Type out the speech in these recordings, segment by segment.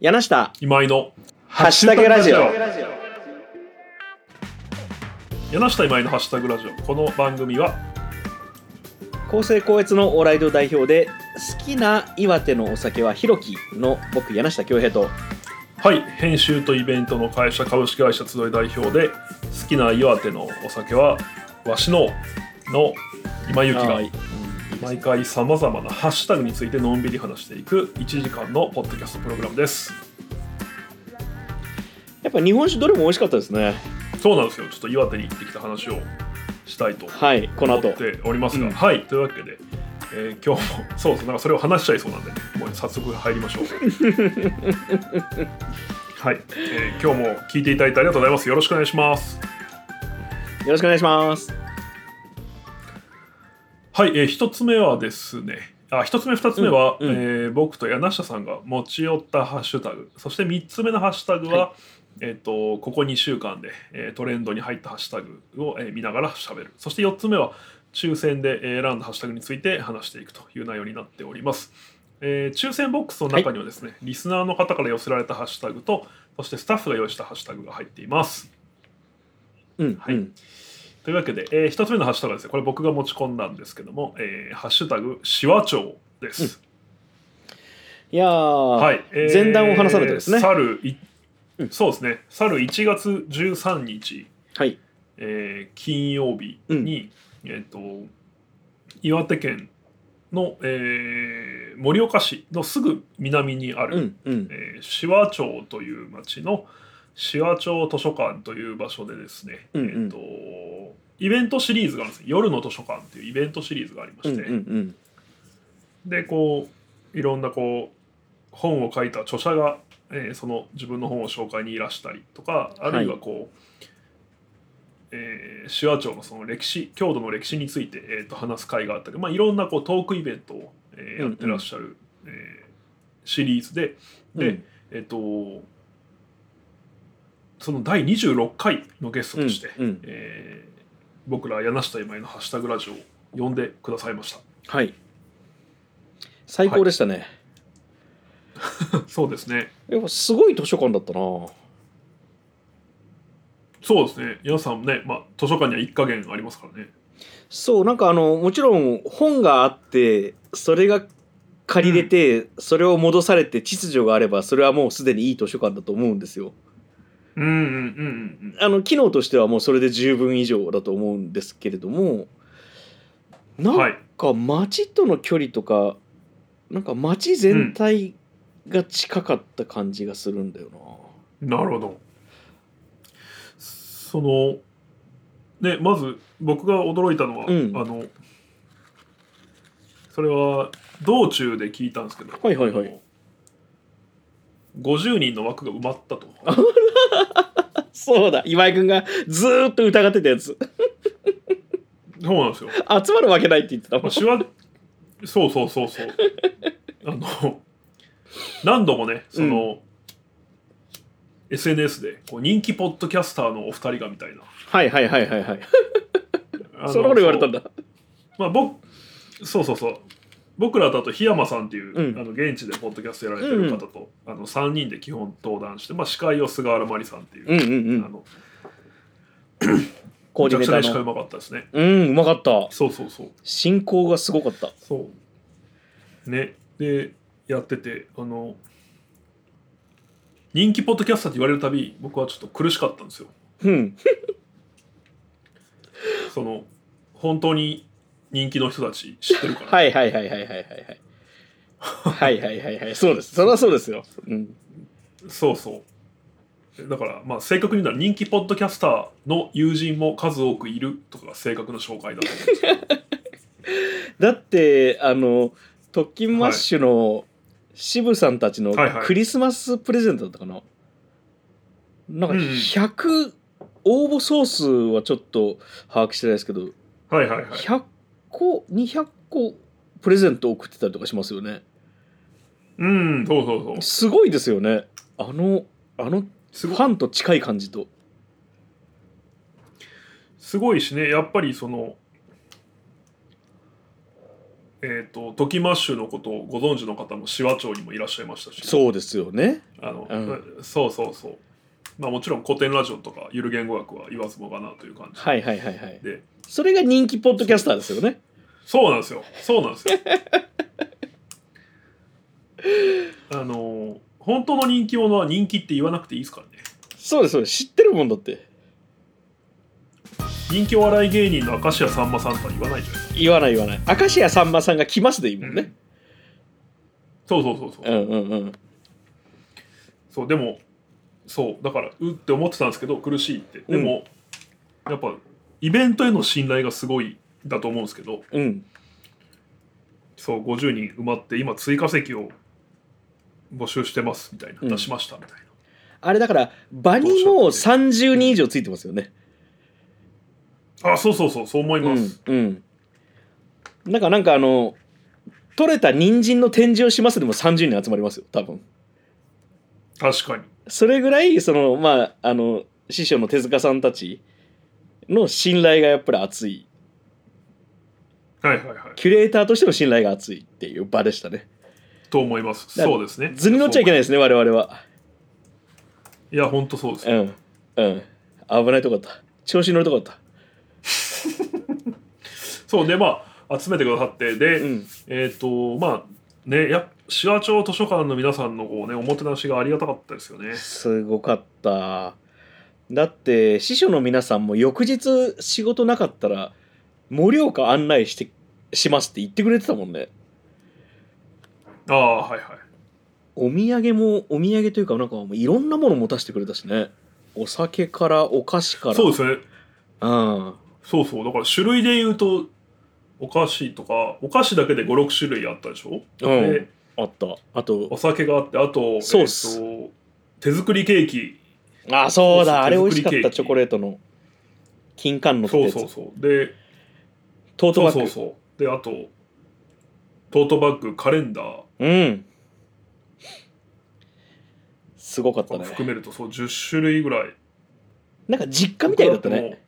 柳下。今井のハッシュタグラジオ。柳下今井のハッシュタグラジオ。この番組は公正高越のオーライド代表で好きな岩手のお酒はひろきの僕柳下恭平と。はい編集とイベントの会社株式会社集い代表で好きな岩手のお酒はわしのの今ゆきが。はい毎回さまざまなハッシュタグについてのんびり話していく1時間のポッドキャストプログラムです。やっぱ日本酒どれも美味しかったですね。そうなんですよ。ちょっと岩手に行ってきた話をしたいとはいこの後。思っておりますが、うん。はいというわけで、えー今日もそうですなんかそれを話しちゃいそうなんでもう早速入りましょう。はい、えー今日も聞いていただいてありがとうございます。よろしくお願いします。よろしくお願いしますはい、えー、一つ目はですねあ一つ目二つ目は、うんうん。えー僕と柳下さんが持ち寄ったハッシュタグ。そして三つ目のハッシュタグは、はえっ、とここ2週間で、えートレンドに入ったハッシュタグを、えー見ながら喋る。そして4つ目は抽選でえー選んだハッシュタグについて話していくという内容になっております、えー抽選ボックスの中にはですね、リスナーの方から寄せられたハッシュタグとそしてスタッフが用意したハッシュタグが入っています。うんはい。うんというわけで、えー一つ目のハッシュタグはですね。これ僕が持ち込んだんですけども、えーハッシュタグしわちょうです、いやー、はい、えー前段を話されてですね。去るいうん。そうですね。去る1月13日、はい。えー金曜日に、えっ、と岩手県の、えー盛岡市のすぐ南にある、うんうん。えー紫波町という町の紫波町図書館という場所でですね、うんうん。えー、とイベントシリーズがあるんです夜の図書館というイベントシリーズがありまうんして、うんうんでこういろんなこう本を書いた著者が、えーその自分の本を紹介にいらしたりとかあるいはこう、えー紫波町のその歴史郷土の歴史について、えー、と話す会があったり、まあ、いろんなこうトークイベントを、えーやってらっしゃる、えーシリーズでで、うん。えっ、とその第26回のゲストとして、うんうん。えー僕ら柳下今井のハッシュタグラジオを呼んでくださいました。はい。最高でしたね、そうですね。やっぱすごい図書館だったな。そうですね。皆さんね、まあ、図書館には一加減ありますからね。そうなんかあのもちろん本があってそれが借りれて、それを戻されて秩序があればそれはもうすでにいい図書館だと思うんですようんうんうんあの機能としてはもうそれで十分以上だと思うんですけれどもなんうんはいか街との距離とかなんか街全体が近かった感じがするんだよな、なるほど。そのねまず僕が驚いたのは、うん。あのそれは道中で聞いたんですけどはいはいはい50人の枠が埋まったと。そうだ。今井君がずーっと疑ってたやつ。そうなんですよ。集まるわけないって言ってたもん。そうそうそうそう。あの何度もねその、SNS でこう人気ポッドキャスターのお二人がみたいな。はいはいはいはいはい。そんなこと言われたんだ。まあ、僕そうそうそう僕らだと檜山さんっていう、うん。あの現地でポッドキャストやられてる方と、あの3人で基本登壇して、まあ、司会を菅原麻里さんっていう、うんうんうん。あの コーディネータ司会うまかったですね。うんうまかった。そうそうそう。進行がすごかった。そう。ね。でやっててあの人気ポッドキャスターって言われるたび僕はちょっと苦しかったんですよ。うん。その本当に人気の人たち知ってるから、は いはいはいはいはいはいはい。はいはいはい。そうです。それはそうですよ。うん。そうそうだからまあ正確に言うなら人気ポッドキャスターの友人も数多くいるとかが正確な紹介だと思だって、あの、トッキンマッシュの渋さんたちのはいはいクリスマスプレゼントだったかな？なんかうん100、応募総数はちょっと把握してないですけど、はいはいはい100個200個プレゼント送ってたりとかしますよね。うんそうそうそう。すごいですよね。あのあのすごファンと近い感じと。すごいしね。やっぱりそのえー、とトキマッシュのことをご存知の方も紫波町にもいらっしゃいましたしそうですよね。あの、うん。そうそうそうまあもちろん古典ラジオとかゆる言語学は言わずもがなという感じ。はいはいはいはい。でそれが人気ポッドキャスターですよね。そうなんですよ。そうなんですよ。あの本当の人気者は人気って言わなくていいですからね。そうですそうです。知ってるもんだって。人気お笑い芸人の明石家さんまさんとは言わないじゃないですか。言わない言わない。明石家さんまさんが来ますでいいもんね。そうそうそうそう、うんうんうん。そうでもそうだからうって思ってたんですけど苦しいって。でも、やっぱイベントへの信頼がすごいだと思うんですけどうん。そう50人埋まって今追加席を募集してますみたいな、うん。出しましたみたいあれだから場にも30人以上ついてますよね。なあそうそうそうそう思います、うんうん。なんかなんかあの取れた人参の展示をしますでも30人集まりますよ多分。確かにそれぐらいそのまああの師匠の手塚さんたちの信頼がやっぱり厚い。はいはいはい。キュレーターとしての信頼が厚いっていう場でしたね。と思います。そうですね。図に乗っちゃいけないですね我々は。いや本当そうですよ、うん。うん。危ないとこだった。調子に乗るとこだっ そうでまあ集めてくださってで、たうん。えっ、とまあねや紫波町図書館の皆さんのこうねおもてなしがありがたかったですよね。すごかった。だって師匠の皆さんも翌日仕事なかったら盛岡案内してしますって言ってくれてたもんね。ああはいはい。お土産もお土産というかなんかもういろんなもの持たせてくれたしね。お酒からお菓子から。そうですね。うん。そうそう。だから種類で言うとお菓子とかお菓子だけで56種類あったでしょ、うん。であった。あとお酒があってあとソース。えーと手作りケーキ。あそうだ。あれ美味しかった。チョコレートの。金柑のそうそうそう。でトートバッグ。そうそうそう。であとトートバッグカレンダー。うん。すごかったね。含めるとそう10種類ぐらい。なんか実家みたいだったね。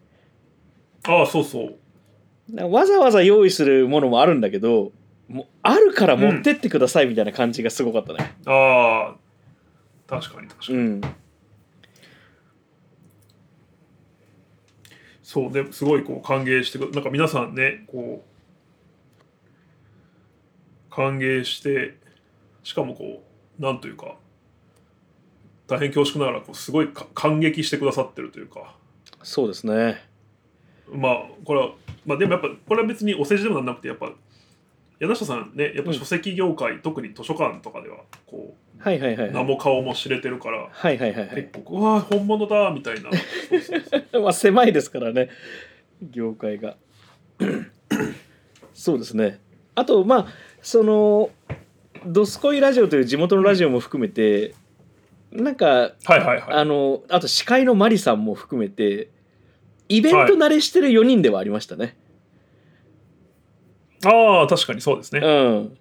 ああそうそうわざわざ用意するものもあるんだけどもうあるから持ってってくださいみたいな感じがすごかったね。ああ確かに確かに、うん。そうですごいこう歓迎してくなんか皆さんねこう歓迎してしかもこうなんというか大変恐縮ながらこうすごいか感激してくださってるというか。そうですねまあこれはまあでもやっぱこれは別にお世辞でもなんなくてやっぱ柳下さんねやっぱ書籍業界、特に図書館とかではこはいはいはいう名も顔も知れてるからはいはいはいはい。結構うわ本物だみたいな。まあ狭いですからね。業界が。そうですね。あとまあその「どすこいラジオ」という地元のラジオも含めてなんかはいはいはい。あのあと司会のマリさんも含めてイベント慣れしてる4人ではありましたね、ああ確かにそうですね。うん。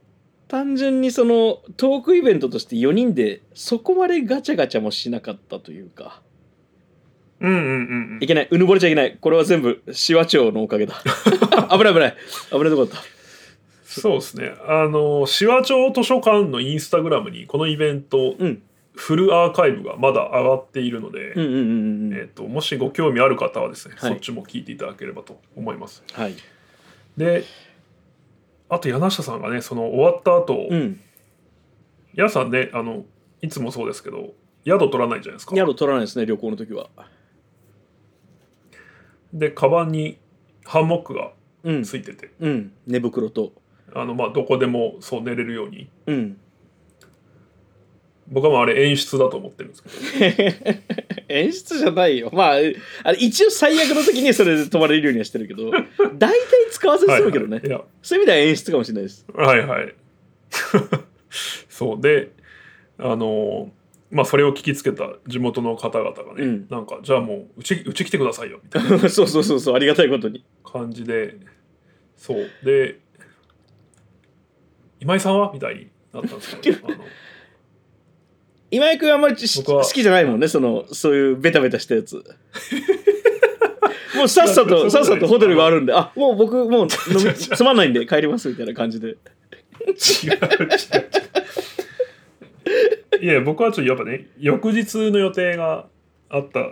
単純にそのトークイベントとして4人でそこまでガチャガチャもしなかったというか。うんうんうんうん。いけない。うぬぼれちゃいけない。これは全部紫波町のおかげだ。危ない危ない。危ないとこだった。そうですね。あの、紫波町図書館のインスタグラムにこのイベント、うんフルアーカイブがまだ上がっているので、うんうんうんうんえっともしご興味ある方はですね、はい。そっちも聞いていただければと思います。はい。で、あと柳下さんがね、その終わった後、うん。皆さんね、あのいつもそうですけど、宿取らないじゃないですか。宿取らないですね旅行の時は。で、カバンにハンモックがうん。ついてて、うん。寝袋と。あのまあどこでもそう寝れるように、うん僕はまああれ演出だと思ってるんですけど、演出じゃないよ。まああれ一応最悪の時にそれで泊まれるようにはしてるけど 大体使わずに済むけどね、はいはい。そういう意味では演出かもしれないです。はいはい。そうであのまあそれを聞きつけた地元の方々がね、うん。なんかじゃあもううちうち来てくださいよみたいな。そうそうそうそうありがたいことに。感じでそう。で今井さんは？みたいになったんですけどあの今井君あんまり好きじゃないもんねそのそういうベタベタしたやつ。も もうさっさとさっさとホテルがあるるんであもう僕もう飲み つまんないんで帰りますみたいな感じで。違う違う違う。いや僕はちょっとやっぱね翌日の予定があったの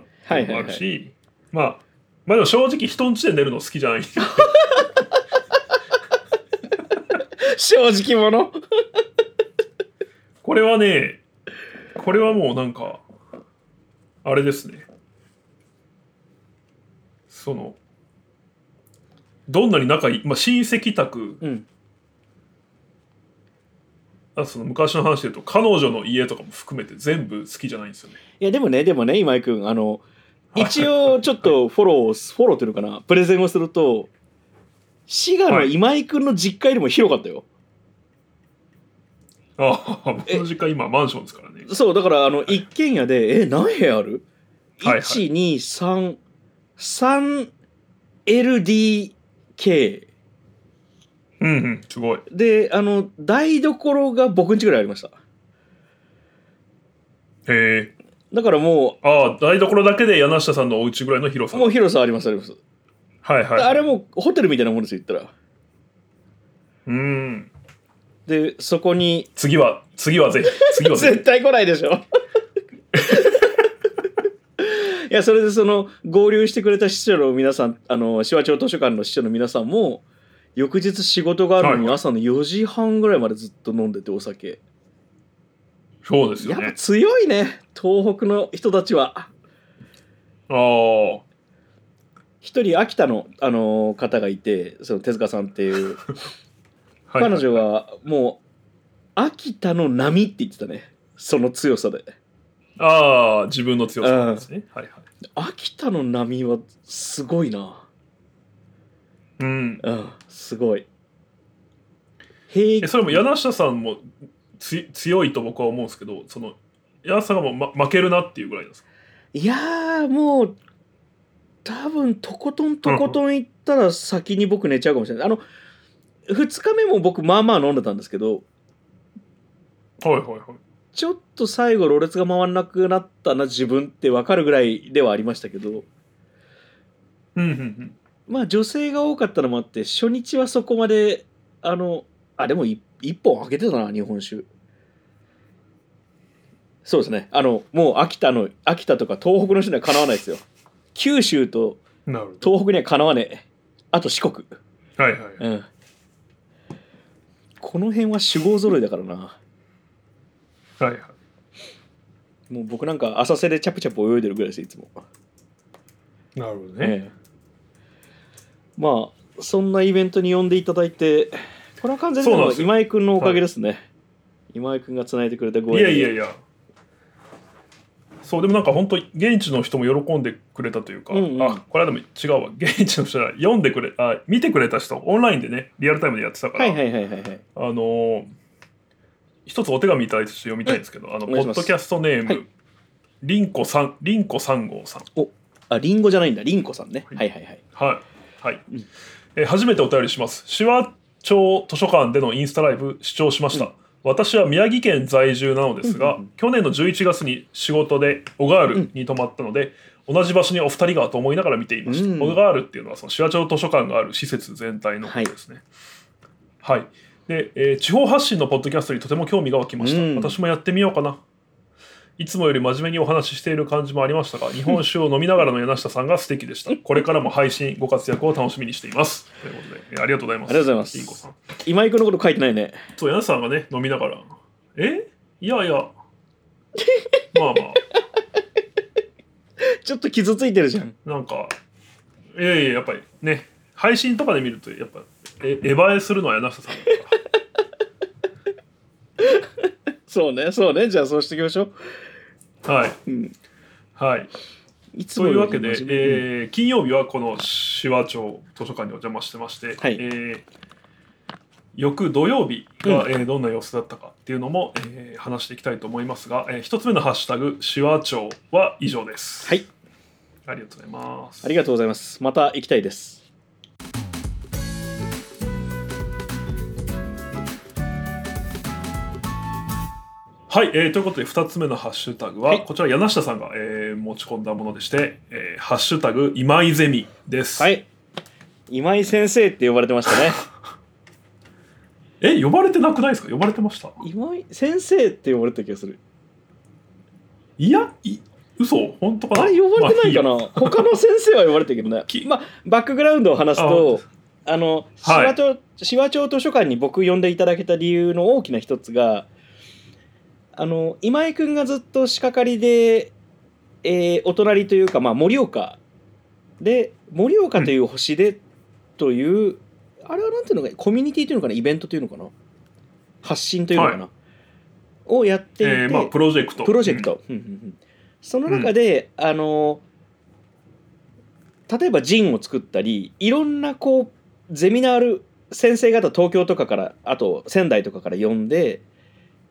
もあるし、まあまあでも正直人ん家で寝るの好きじゃない。正直者。これはねこれはもうなんかあれですね。そのどんなに仲いい、まあ、親戚宅。うん。あその昔の話で言うと彼女の家とかも含めて全部好きじゃないんですよね。いやでもねでもね今井君あの一応ちょっとフォローフォローというのかなプレゼンをすると滋賀の今井君の実家よりも広かったよ、ああ僕の実家今マンションですからね。そうだからあの一軒家でえ何部屋ある、はいはい ?123LDK うんうんすごい。であの台所が僕ん家ぐらいありました。へえ。だからもああ台所だけで柳下さんのお家ぐらいの広さ。うもう広さありますあります、はいはいあれもうホテルみたいなもんですよ言ったら。うんでそこに次は次はぜひ次はぜ 絶対来ないでしょ。いやそれでその合流してくれた市長の皆さんあの紫波町図書館の市長の皆さんも翌日仕事があるのにはい。朝の4時半ぐらいまでずっと飲んでてお酒。ひそうですやっぱよね強いね東北の人たちは。ああ一人秋田の、あの方がいてその手塚さんっていうはい。彼女がもう秋田の波って言ってたね。その強さで。ああ自分の強さなんですね。はいはい。秋田の波はすごいな。うん。うんすごい。平えそれも柳下さんもつ強いと僕は思うんですけどその柳下さんがもう、ま、負けるなっていうぐらいなんですか？いやーもう多分とことんとことん行ったら先に僕寝ちゃうかもしれない。あの2日目も僕まあまあ飲んでたんですけどはいはいはい。ちょっと最後ろれつが回らなくなったな自分って分かるぐらいではありましたけどうんうんうん。まあ女性が多かったのもあって初日はそこまであのあでもい一本開けてたな日本酒。そうですね。あのもう秋田の秋田とか東北の人にはかなわないですよ。九州と東北にはかなわねえ。あと四国。はいはい。うんこの辺は酒豪揃いだからな。はいはい。もう僕なんか浅瀬でチャプチャプ泳いでるぐらいですいつも、なるほどね、ええ。まあそんなイベントに呼んでいただいてこれは完全に今井君のおかげですね、今井君がつないでくれたご縁いやいやいやそうでもなんか本当現地の人も喜んでくれたというか、うんうん。あこれはでも違うわ。現地の人は読んでくれあ見てくれた人オンラインでねリアルタイムでやってたから、はいはいはいはいはい。あのー一つお手紙いただいて読みたいんですけど、あのポッドキャストネーム、はい。リンコさんリンコ三号さん。あリンゴじゃないんだ。リンコさんね、はい、はいはいはい。はい、うん。えー初めてお便りします。手話町図書館でのインスタライブ視聴しました、うん私は宮城県在住なのですが、うんうんうん。去年の11月に仕事で小川ールに泊まったので、同じ場所にお二人がと思いながら見ていました、うん小川ールっていうのはその手話町図書館がある施設全体のことですね。はい、で、えー地方発信のポッドキャストにとても興味が湧きました、うん。私もやってみようかないつもより真面目にお話ししている感じもありましたが 日本酒を飲みながらの柳下さんが素敵でした。これからも配信ご活躍を楽しみにしています。ということで、えーありがとうございます。ありがとうございます。リンコさん今井君のこと書いてないね。そう柳下さんがね飲みながら。え？いやいや。まあまちょっと傷ついてるじゃん。あなんかいやいややっぱりね配信とかで見るとやっぱえエヴァえするのは柳下さんだかそうねそうね。じゃあそうしていきましょう。らはい。うん。はい。いつもというわけで、えー金曜日はこの手話町図書館にお邪魔してまして、はい。えー翌土曜日が、えーどんな様子だったかっていうのも、えー話していきたいと思いますが、えー一つ目のハッシュタグ手話町は以上です。はい。ありがとうございます。ありがとうございます。また行きたいですはい、えーということで2つ目のハッシュタグは、はい。こちら柳下さんが、えー持ち込んだものでして「えーハッシュタグ今井ゼミ」です。はい。今井先生って呼ばれてましたね。え呼ばれてなくないですか？呼ばれてました？今井先生って呼ばれた気がする。いやい嘘？本当かな？あれ呼ばれてないかな、まあい他の先生は呼ばれてるけどね。きまあバックグラウンドを話すとあの紫はい。波町紫波町図書館に僕呼んでいただけた理由の大きな一つがあの今井君がずっと仕掛かりで、えーお隣というか、まあ、盛岡。で盛岡という星でという、あれはなんていうのかコミュニティというのかなイベントというのかな？発信というのかな、をやっていて、えーまあプロジェクト。プロジェクト、うん。うんうんその中で、あの例えばジンを作ったりいろんなこうゼミナール先生方東京とかからあと仙台とかから呼んで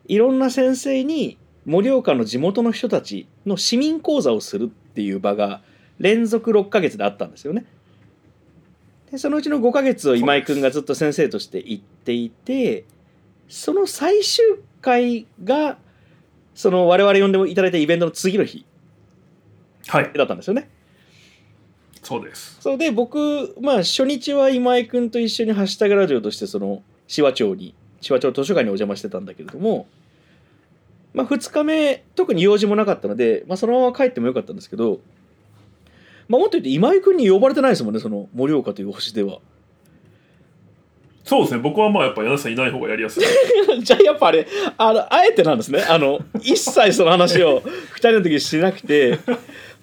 いろんな先生に盛岡の地元の人たちの市民講座をするっていう場が連続6ヶ月であったんですよね。でそのうちの5ヶ月を今井君がずっと先生として行っていてその最終回がその我々呼んでいただいたイベントの次の日はいだったんですよね。そうですそうで僕まあ初日は今井君と一緒に「ハッシュタグラジオ」としてその紫波町に紫波町図書館にお邪魔してたんだけれども、まあ、2日目特に用事もなかったので、まあ、そのまま帰ってもよかったんですけど、まあ、もっと言って今井君に呼ばれてないですもんねその盛岡という星では。そうですね。僕はまあやっぱ柳下さんいない方がやりやすい。じゃあやっぱあれあのあえてなんですね。あの一切その話を 2人の時にしなくて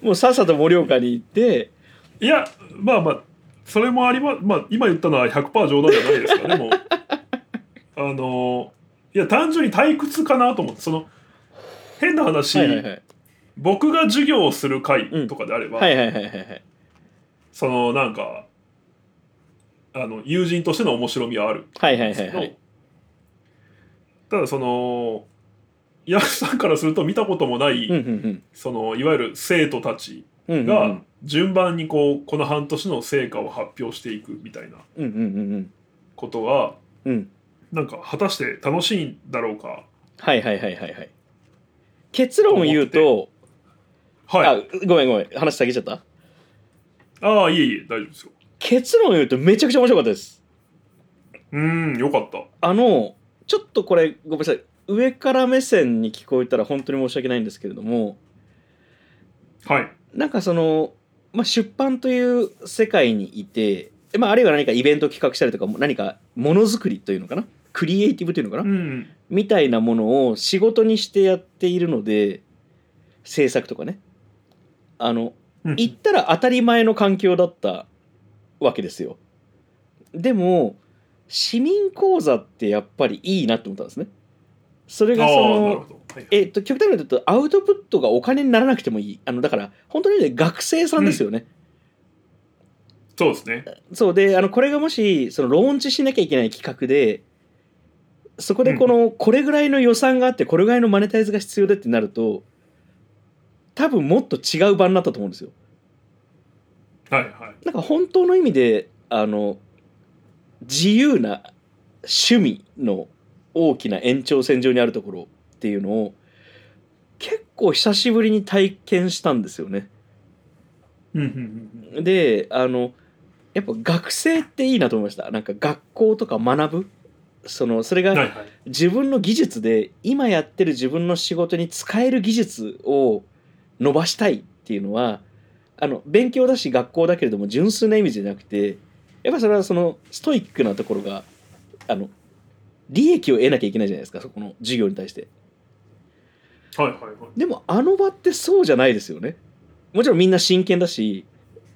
もうさっさと盛岡に行って。いやまあまあそれもありままあ今言ったのは100%冗談じゃないですからでも あのいや単純に退屈かなと思ってその変な話、はいはいはい。僕が授業をする会とかであれば、はいはいはいはいはい。そのなんかあの友人としての面白みはある。んはいはいですけど、はい。はいただその矢口さんからすると見たこともない、うんうんそのいわゆる生徒たちうんうんうん。が順番にこうこの半年の成果を発表していくみたいなうんうんうんうん。ことはうん。なんか果たして楽しいんだろうか。はいはいはいはいはい結論を言うと、はい。あごめんごめん話下げちゃった？ああいえいえ大丈夫ですよ。結論を言うとめちゃくちゃ面白かったです。うーんよかった。あのちょっとこれごめんなさい上から目線に聞こえたら本当に申し訳ないんですけれどもはい。なんかその、まあ、出版という世界にいて、まあ、あるいは何かイベント企画したりとか何かものづくりというのかな？クリエイティブというのかな、うんみたいなものを仕事にしてやっているので制作とかね。あのうん。言ったら当たり前の環境だったわけですよ。でも市民講座ってやっぱりいいなと思ったんですね。それがそのえっと極端に言うとアウトプットがお金にならなくてもいい。あのだから本当にね学生さんですよね、そうですね。そう。であのこれがもしそのローンチしなきゃいけない企画でそこでこの、これぐらいの予算があってこれぐらいのマネタイズが必要でってなると多分もっと違う場になったと思うんですよ。はいはいなんか本当の意味であの自由な趣味の大きな延長線上にあるところっていうのを結構久しぶりに体験したんですよね。であのやっぱ学生っていいなと思いましたなんか学校とか学ぶそのそれが自分の技術で今やってる自分の仕事に使える技術を伸ばしたいっていうのはあの勉強だし学校だけれども純粋な意味じゃなくてやっぱそれはそのストイックなところがあの利益を得なきゃいけないじゃないですかそこの授業に対して。はいはいはいでもあの場ってそうじゃないですよね。もちろんみんな真剣だし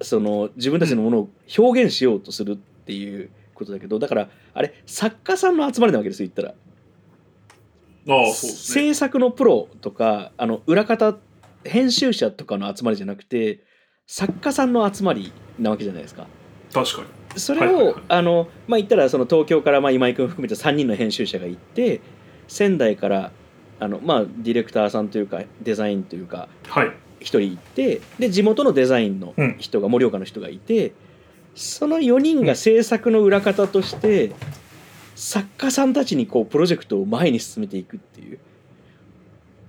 その自分たちのものを表現しようとするっていうことだけどだからあれ作家さんの集まりなわけですよ言ったら。ああそうですね。制作のプロとかあの裏方編集者とかの集まりじゃなくて作家さんの集まりなわけじゃないですか。確かに。それを、はいはいはい。あのまあ言ったらその東京からまあ今井君含めて3人の編集者が行って仙台からあのまあディレクターさんというかデザインというかはい。一人行ってで地元のデザインのうん。人が盛岡の人がいてその4人が制作の裏方として作家さんたちにこうプロジェクトを前に進めていくっていう。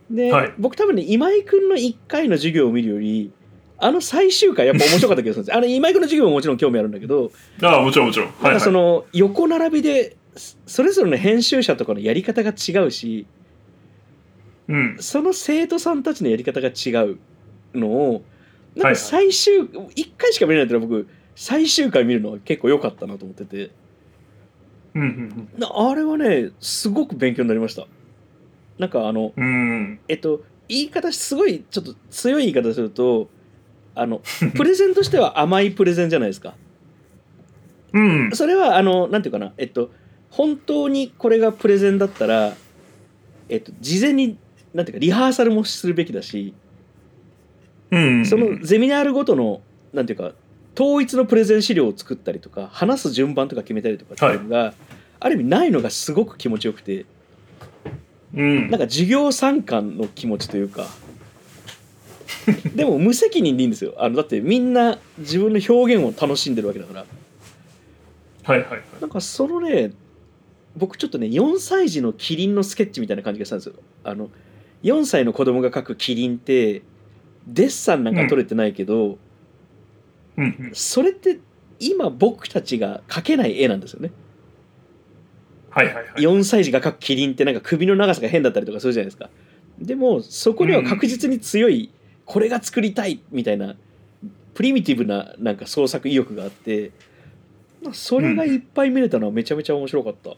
で、はい。僕多分ね今井君の1回の授業を見るよりあの最終回やっぱ面白かった気がするんです あの今井君の授業ももちろん興味あるんだけど、ああもちろんもちろん。はいはい。の横並びでそそれぞれの編集者とかのやり方が違うしうん。その生徒さんたちのやり方が違うのをなんはいはい。か最終、1回しか見れないってのは僕最終回見るのは結構良かったなと思ってて。うんうんなあれはねすごく勉強になりました。なんかあのうん。うんえっと言い方すごいちょっと強い言い方するとあの プレゼンとしては甘いプレゼンじゃないですか。うん。それはあのなんていうかな。えっと本当にこれがプレゼンだったらえっと事前になんていうかリハーサルもするべきだしうん。そのゼミナールごとのなんていうか統一のプレゼン資料を作ったりとか話す順番とか決めたりとかっていうのが、ある意味ないのがすごく気持ちよくてうん。なんか授業参観の気持ちというか でも無責任でいいんですよ。あのだってみんな自分の表現を楽しんでるわけだから。はいはいはい。なんかそのね僕ちょっとね4歳児のキリンのスケッチみたいな感じがしたんですよ。あの4歳の子供が描くキリンってデッサンなんか撮れてないけど、うんうんそれって今僕たちが描けない絵なんですよね。はいはいはい。4歳児が描くキリンってなんか首の長さが変だったりとかするじゃないですか。でもそこには確実に強い、これが作りたいみたいなプリミティブななんか創作意欲があってまあそれがいっぱい見れたのはめちゃめちゃ面白かった。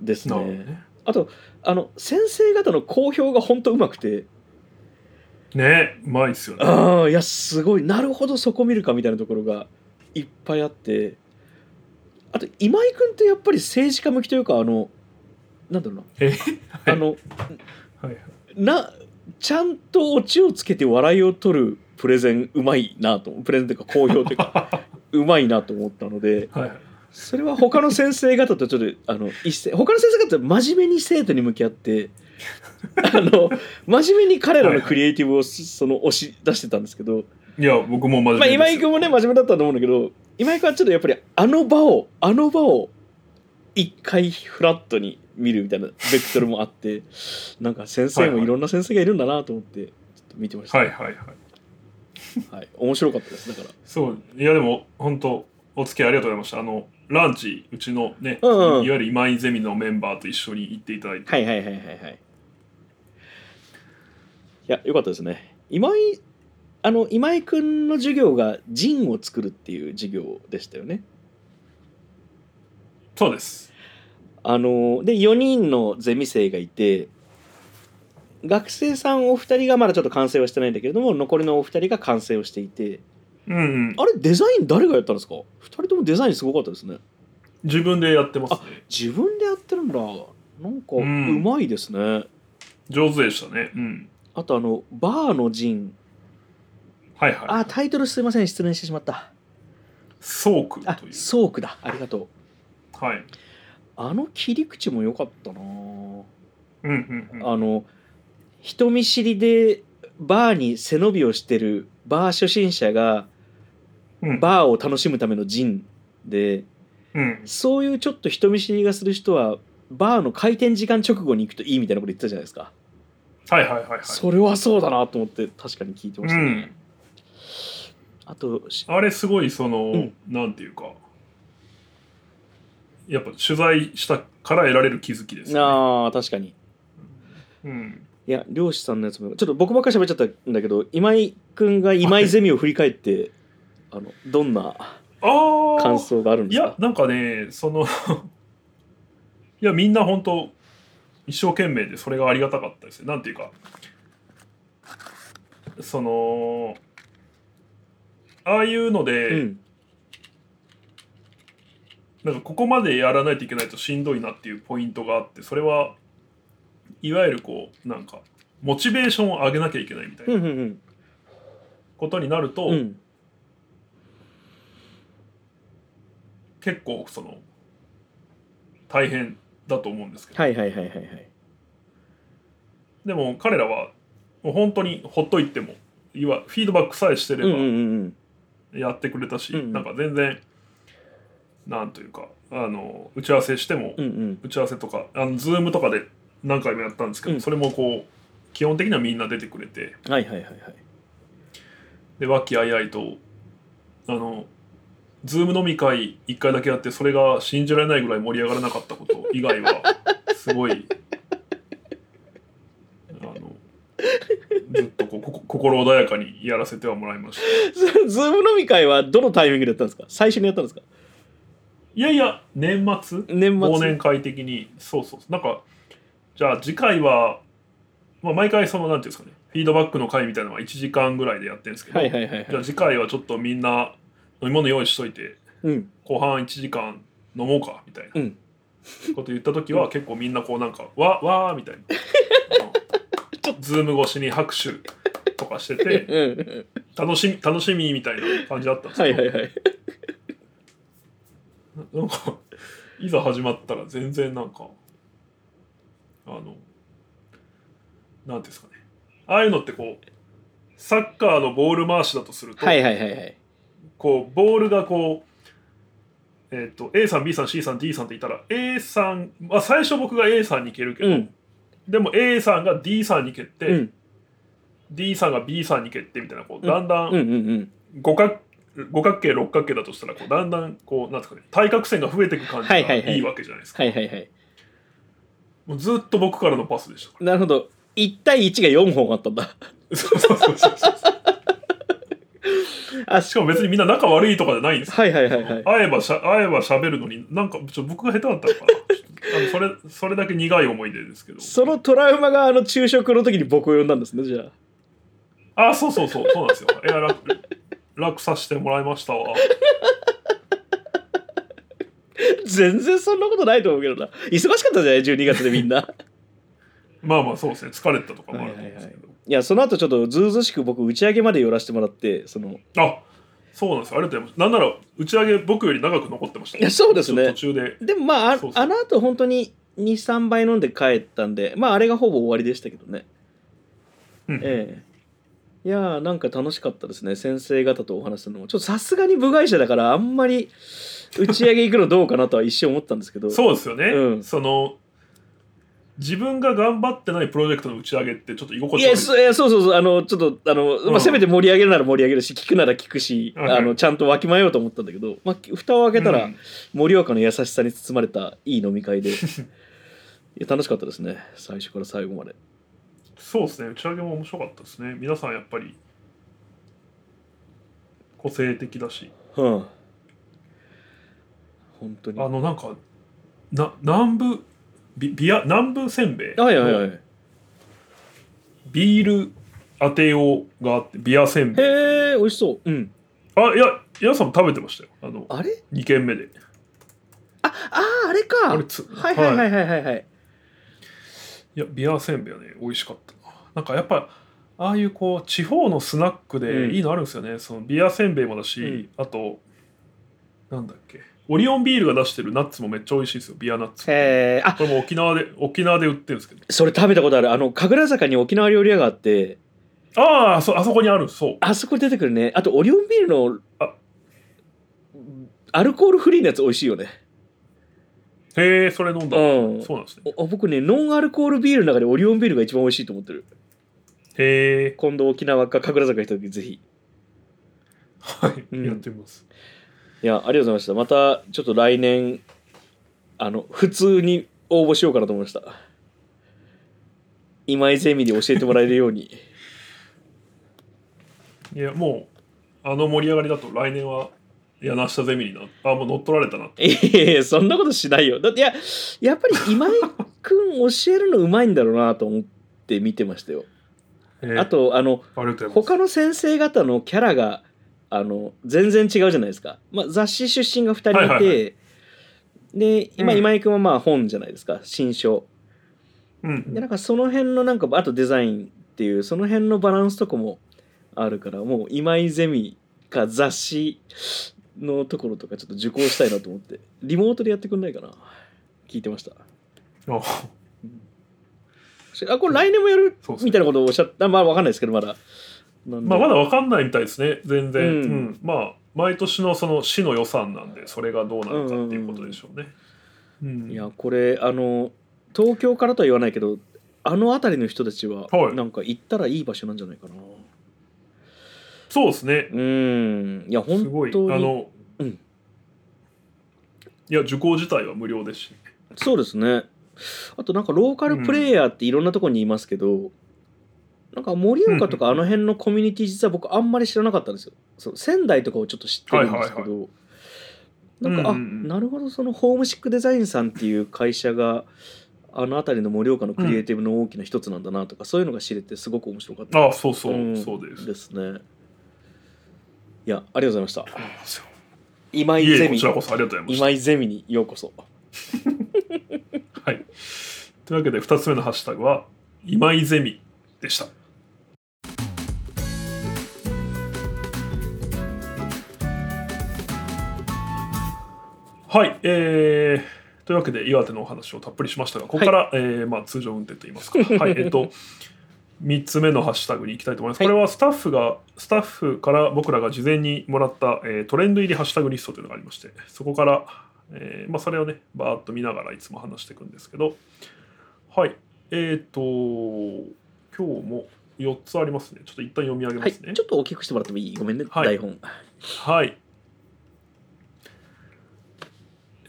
ですね。ね。あとあの先生方の好評が本当うまくてねうまいっすよね。ああいやすごい。なるほどそこ見るかみたいなところがいっぱいあって。あと今井君ってやっぱり政治家向きというかあのなんだろうな。え？あのはいはい。なちゃんとオチをつけて笑いを取るプレゼンうまいなとプレゼンというか好評というか うまいなと思ったのではい。はいそれは他の先生方とちょっとあの一斉他の先生方は真面目に生徒に向き合ってあの真面目に彼らのクリエイティブをその押し出してたんですけど、いや僕も真面目まあ、今井君もね真面目だったと思うんだけど今井君はちょっとやっぱりあの場をあの場を一回フラットに見るみたいなベクトルもあって なんか先生もいろんな先生がいるんだなと思ってちょっと見てました、はいはいはい。はい、面白かったですだから。そういやでも本当お付き合いありがとうございました。あのランチうちのね、うんうんいわゆる今井ゼミのメンバーと一緒に行っていただいて、はいはいはいはいはいいやよかったですね。今井あの今井君の授業がジンを作るっていう授業でしたよね。そうです。あので4人のゼミ生がいて学生さんお二人がまだちょっと完成はしてないんだけれども残りのお二人が完成をしていてうんうん。あれデザイン誰がやったんですか？二人ともデザインすごかったですね。自分でやってますね。自分でやってるんだ。なんかううんまいですね、上手でしたね。うんあとあのバーのジンはいはい。あタイトルすいません。失念してしまった。ソークあという。ソークだ。ありがとう。はい。あの切り口も良かったな。うんうんうん。あの人見知りでバーに背伸びをしてるバー初心者がうん。バーを楽しむためのジンでうん。そういうちょっと人見知りがする人はバーの開店時間直後に行くといいみたいなこと言ってたじゃないですか、はいはいはいはい。それはそうだなと思って確かに聞いてましたね、うん。あとしあれすごいその、うん。なんていうかやっぱ取材したから得られる気づきですよね、ああ確かに。うん、いや漁師さんのやつもちょっと僕ばっかり喋っちゃったんだけど今井君が今井ゼミを振り返ってあのどんな感想があるんいですか？やなんかねその いやみんな本当一生懸命でそれがありがたかったですねなんていうかそのああいうので、うん。なんかここまでやらないといけないとしんどいなっていうポイントがあってそれはいわゆるこうなんかモチベーションを上げなきゃいけないみたいうんなうん。ことになると、うんうん。結構その大変だと思うんですけど、はいはいはいはいはい。でも彼らはもう本当にほっといてもいわフィードバックさえしてればうんうんうんやってくれたし、うんうん。なんか全然なんというかあの打ち合わせしても、うんうん。打ち合わせとかあのズームとかで何回もやったんですけど、うん。それもこう基本的にはみんな出てくれて。はいはいはいはい。で和気あいあいとあのズーム飲み会1回だけやってそれが信じられないぐらい盛り上がらなかったこと以外はすごいあのずっとこうこ心穏やかにやらせてはもらいました。ズーム飲み会はどのタイミングでやったんですか？最初にやったんですか？いやいや年末？年末？忘年会的に。そうそう。なんかじゃあ次回は、まあ、毎回そのなんていうんですかねフィードバックの会みたいなのは1時間ぐらいでやってるんですけど、じゃあ次回はちょっとみんな飲み物用意しといてうん。後半1時間飲もうかみたいなうん。こと言った時は結構みんなこうなんか「わわー」みたいな。ズーム越しに拍手とかしてて楽しみ楽しみみたいな感じだったんですけど、はいはいはい。なんかいざ始まったら全然なんかあのなんていうんですかね。ああいうのってこうサッカーのボール回しだとすると、はいはいはいはいこうボールがこう、えっと A さん B さん C さん D さんっていたら A さん、まあ、最初僕が A さんに蹴るけど、うん。でも A さんが D さんに蹴って、うん。D さんが B さんに蹴ってみたいなこうだんだうん五角五角形六角形だとしたらこうだんだんこうなんですかね対角線が増えていく感じがはいはいわけじゃないですか、はいはいはい。もうずっと僕からのパスでしたかなるほど。1対1が4本あったんだ。ら そうそうそうそうあしかも別にみんな仲悪いとかじゃないんですよ。はいはいはいはい。会えばしゃ会えば喋るのになんかちょ僕が下手だったのかな。あのそれそれだけ苦い思い出ですけど。そのトラウマがあの昼食の時に僕を呼んだんですねじゃあ。あそうそうそう。そうなんですよ。いや楽楽させてもらいましたわ。全然そんなことないと思うけどな。忙しかったじゃない？12月でみんな。まあまあそうですね。疲れたとかもあると思うんですけど、いやその後ちょっとずうずうしく僕打ち上げまで寄らせてもらってそのあそうなんです。よありがとうございます。なんなら打ち上げ僕より長く残ってました。いやそうですね。途中で。でもまああそうそう。あの後本当に23杯飲んで帰ったんでまああれがほぼ終わりでしたけどね。うん。ええ。いやーなんか楽しかったですね。先生方とお話しするのも。ちょっとさすがに部外者だからあんまり打ち上げ行くのどうかなとは一瞬思ったんですけど。そうですよね、うん。その自分が頑張ってないプロジェクトの打ち上げってちょっと居心い地悪い。やそいやそうそうそう。あのちょっとあの、うん。まあ、せめて盛り上げるなら盛り上げるし聞くなら聞くし、はいはいあのちゃんとわきまえようと思ったんだけど、まあ、蓋を開けたら、うん。盛岡の優しさに包まれたいい飲み会で。いや楽しかったですね。最初から最後まで。そうですね。打ち上げも面白かったですね。皆さんやっぱり個性的だし。うん。本当に。あのなんかな南部ビビア南部せんべいはいはいはい。のビール当てようがあってビアせんべい。へえ美味しそう。うん。あいや皆さんも食べてましたよ。あのあれ？2軒目で。あああれか。あれつはいはいはいはいはい。はいいやビアせんべいはね美味しかった。ななんかやっぱああいうこう地方のスナックうん。でいいのあるんですよね、そのビアせんべいもだし、うん。あとなんだっけオリオンビールが出してるナッツもめっちゃ美味しいですよ。ビアナッツへえあ。これも沖縄で沖縄で売ってるんですけど。それ食べたことある。あの神楽坂に沖縄料理屋があって。ああそあそこにあるそう。あそこに出てくるね。あとオリオンビールのあ。アルコールフリーのやつ美味しいよね。へえそれ飲んだ、うん。そうなんですね。お僕ねノンアルコールビールの中でオリオンビールが一番美味しいと思ってる。へえ今度沖縄か神楽坂行った時ぜひ。はい、うん。やってみますいやありがとうございました。またちょっと来年あの普通に応募しようかなと思いました。今井ゼミで教えてもらえるように。いやもうあの盛り上がりだと来年は柳下ゼミになあもう乗っ取られたなって いやいやそんなことしないよ。だっていややっぱり今井くん教えるのうまいんだろうなと思って見てましたよ。へーあとあのあ他の先生方のキャラがあの全然違うじゃないですか、まあ、雑誌出身が2人いて、はいはいはで今、うん。今井君はまあ本じゃないですか新書。うん。でなんかその辺のなんかあとデザインっていうその辺のバランスとかもあるからもう今井ゼミか雑誌のところとかちょっと受講したいなと思って。リモートでやってくんないかな？聞いてました。ああこれ来年もやる？みたいなことをおっしゃったまあわかんないですけどまだなんで。まあまだわかんないみたいですね。全然、ううん。んまあ毎年のその市の予算なんでそれがどうなるかっていうことでしょうね、うん。いやこれあの東京からとは言わないけどあの辺りの人たちは、はい。なんか行ったらいい場所なんじゃないかな。そうですね。うん。いや本すごい。あ当にの、うん。いや受講自体は無料ですし。そうですね。あとなんかローカルプレイヤーっていろんなところにいますけど、なんか盛岡とかあの辺のコミュニティ実は僕あんまり知らなかったんですよ。そう仙台とかをちょっと知ってるんですけど、なんか、うんうんうん。あなるほどそのホームシックデザインさんっていう会社があの辺りの盛岡のクリエイティブの大きな一つなんだなとか、そういうのが知れてすごく面白かった。ああそうそう、ん。そうです。ですね。いやありがとうございました。今井ゼミ。こちらこそありがとうございました。今井ゼミにようこそ。はい。というわけで2つ目のハッシュタグは今井ゼミでした。はい、えー、というわけで岩手のお話をたっぷりしましたがここから、えーまあ、通常運転といいますか、はいえっと3つ目のハッシュタグに行きたいと思います。はい。これはスタッフがスタッフから僕らが事前にもらった、えートレンド入りハッシュタグリストというのがありましてそこから、えーまあ、それをねバーッと見ながらいつも話していくんですけど。はいえっ、と今日も4つありますね。ちょっと一旦読み上げまはいすね。ちょっと大きくしてもらってもいい？ごめんね、はい。台本。はい。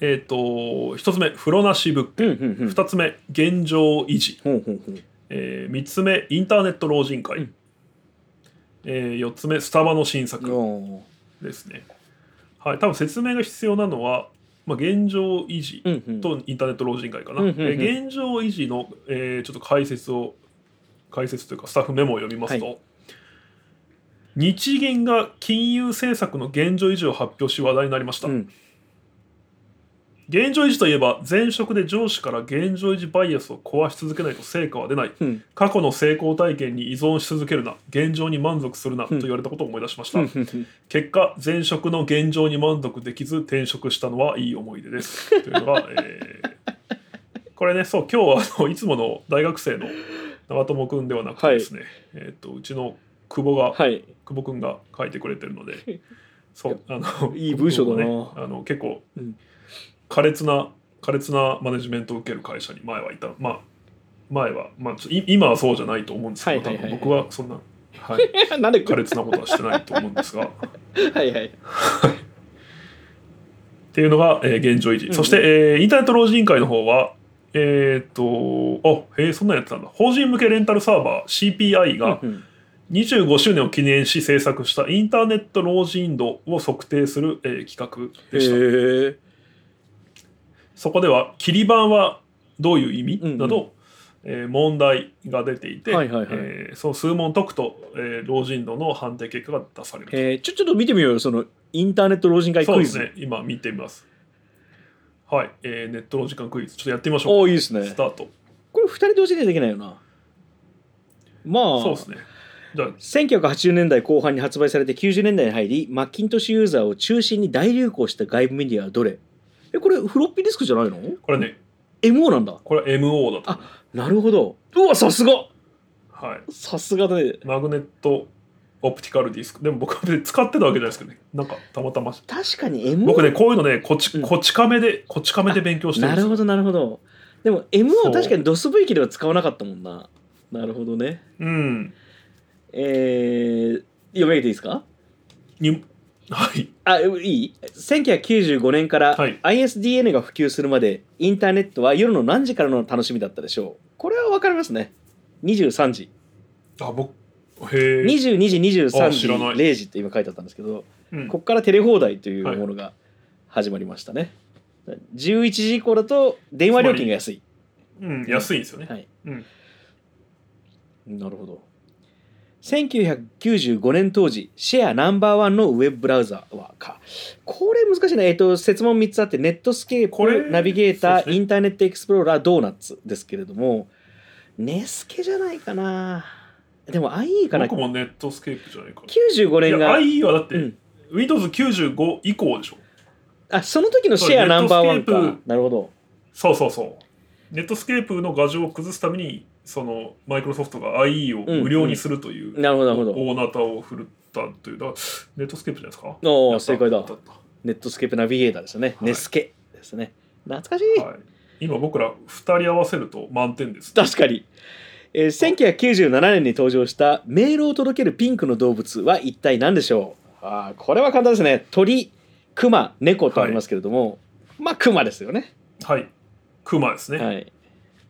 えっ、と一つ目風呂なし物件、うんうんうん。二つ目現状維持、えー、3つ目インターネット老人会、うん。えー、4つ目スタバの新作。ですね。はい、多分説明が必要なのは、まあ、現状維持とインターネット老人会かな。うんうんうん。えー現状維持の、えーちょっと解説を解説というかスタッフメモを読みますと、は日銀が金融政策の現状維持を発表し話題になりました。うん現状維持といえば前職で上司から現状維持バイアスを壊し続けないと成果は出ない。うん。過去の成功体験に依存し続けるな。現状に満足するなと言われたことを思い出しました、うんうん結果前職の現状に満足できず転職したのはいい思い出です。というのが、えーこれねそう今日はあのいつもの大学生の長友君ではなくてですね、えー、とうちの久保が、はい。久保君が書いてくれてるので そうあのいい文章だねあの結構うん苛烈な苛烈なマネジメントを受ける会社に前はいた。まあ前は、まあ、今はそうじゃないと思うんですけど、はいはい僕はそんな、はい、なんで苛烈なことはしてないと思うんですが。はいはい。っていうのが、えー現状維持、うんそして、えーインターネット老人会の方はえーっとあへえそんなんやってたんだ。法人向けレンタルサーバー CPI がうんうん。25周年を記念し制作したインターネット老人度を測定する、えー企画でした、そこでは切り板はどういう意味、うんうん。など、えー問題が出ていて、はいはいはい。えーその数問解くと、えー老人度の判定結果が出されると。えー、ちょちょっと見てみようよ。そのインターネット老人会クイズ、そうですね。今見てみます。はい、えーネットの時間クイズ。ちょっとやってみましょうか。おおいいですね。スタート。これ2人同時でできないよな。まあそうですね。じゃあ。1980年代後半に発売されて90年代に入りマッキントッシュユーザーを中心に大流行した外部メディアはどれ？えこれフロッピーディスクじゃないの？これね ?MO なんだ。これは MO だと思う。なるほど。うわさすが。はい。さすがだね。マグネットオプティカルディスク。でも僕は使ってたわけじゃないですけどね。なんかたまたま。確かに MO 僕ねこういうのねこち,、うん。こち亀でこち亀で勉強してるなるほどなるほど。でもそ MO う確かに DOSV 機では使わなかったもんな。なるほどね。うん。えー、読み上げていいですか？にはい。あいい？1995年からはい。ISDN が普及するまでインターネットは夜の何時からの楽しみだったでしょう。これは分かりますね。23時。あ僕へえ、22時23時あ知らない。0時って今書いてあったんですけどうん。ここからテレ放題というものが始まりましたね、11時以降だと電話料金が安い。うん、安いんですよね、はい。うん、なるほど1995年当時シェアナンバーワンのウェブブラウザはか。これ難しいなえっ、と説問3つあってネットスケープナビゲーター、ねインターネットエクスプローラードーナツですけれどもネスケじゃないかなでも IE かな僕もネットスケープじゃないか95年が IE はだって、うん Windows95 以降でしょあその時のシェアナンバーワンかなるほどそうそうそうネットスケープの画像を崩すためにそのマイクロソフトが IE を無料にするという、なるほどなるほど。大ナタを振るったという。だからネットスケープじゃないですか？おーやった正解だ。ネットスケープナビゲーターですよね、はい。ネスケですね。懐かしい、はい。今僕ら2人合わせると満点です。確かに、えー1997年に登場したメールを届けるピンクの動物は一体何でしょう？あーこれは簡単ですね。鳥クマ猫とありますけれども、まあクマですよね。はい。クマですね、はい。